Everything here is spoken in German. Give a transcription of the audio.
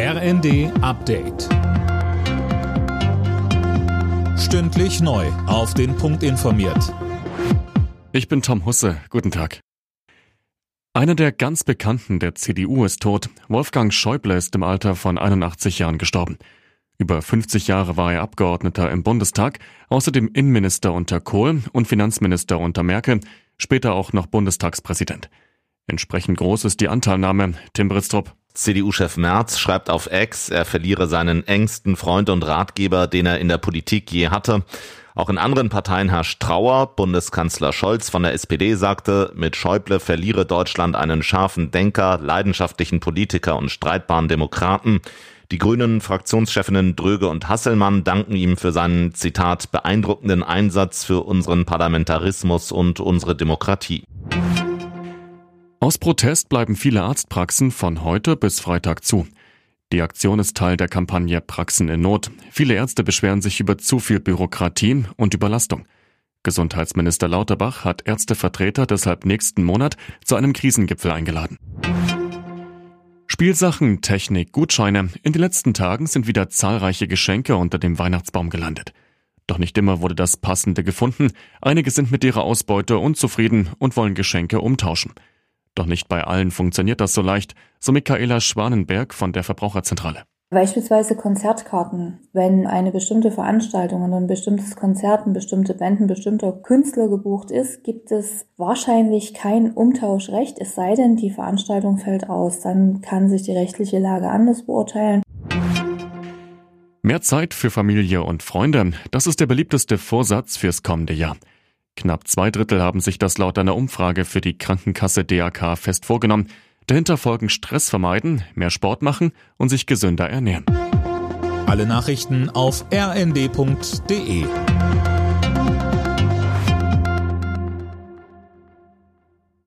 RND Update. Stündlich neu. Auf den Punkt informiert. Ich bin Tom Husse. Guten Tag. Einer der ganz Bekannten der CDU ist tot. Wolfgang Schäuble ist im Alter von 81 Jahren gestorben. Über 50 Jahre war er Abgeordneter im Bundestag, außerdem Innenminister unter Kohl und Finanzminister unter Merkel, später auch noch Bundestagspräsident. Entsprechend groß ist die Anteilnahme. Tim Bristrup. CDU-Chef Merz schreibt auf Ex, er verliere seinen engsten Freund und Ratgeber, den er in der Politik je hatte. Auch in anderen Parteien herrscht Trauer. Bundeskanzler Scholz von der SPD sagte, mit Schäuble verliere Deutschland einen scharfen Denker, leidenschaftlichen Politiker und streitbaren Demokraten. Die grünen Fraktionschefinnen Dröge und Hasselmann danken ihm für seinen, Zitat, beeindruckenden Einsatz für unseren Parlamentarismus und unsere Demokratie. Aus Protest bleiben viele Arztpraxen von heute bis Freitag zu. Die Aktion ist Teil der Kampagne Praxen in Not. Viele Ärzte beschweren sich über zu viel Bürokratie und Überlastung. Gesundheitsminister Lauterbach hat Ärztevertreter deshalb nächsten Monat zu einem Krisengipfel eingeladen. Spielsachen, Technik, Gutscheine. In den letzten Tagen sind wieder zahlreiche Geschenke unter dem Weihnachtsbaum gelandet. Doch nicht immer wurde das Passende gefunden. Einige sind mit ihrer Ausbeute unzufrieden und wollen Geschenke umtauschen. Doch nicht bei allen funktioniert das so leicht, so Michaela Schwanenberg von der Verbraucherzentrale. Beispielsweise Konzertkarten. Wenn eine bestimmte Veranstaltung und ein bestimmtes Konzert, eine bestimmte Band, ein bestimmter Künstler gebucht ist, gibt es wahrscheinlich kein Umtauschrecht, es sei denn, die Veranstaltung fällt aus. Dann kann sich die rechtliche Lage anders beurteilen. Mehr Zeit für Familie und Freunde, das ist der beliebteste Vorsatz fürs kommende Jahr. Knapp zwei Drittel haben sich das laut einer Umfrage für die Krankenkasse DAK fest vorgenommen. Dahinter folgen Stress vermeiden, mehr Sport machen und sich gesünder ernähren. Alle Nachrichten auf rnd.de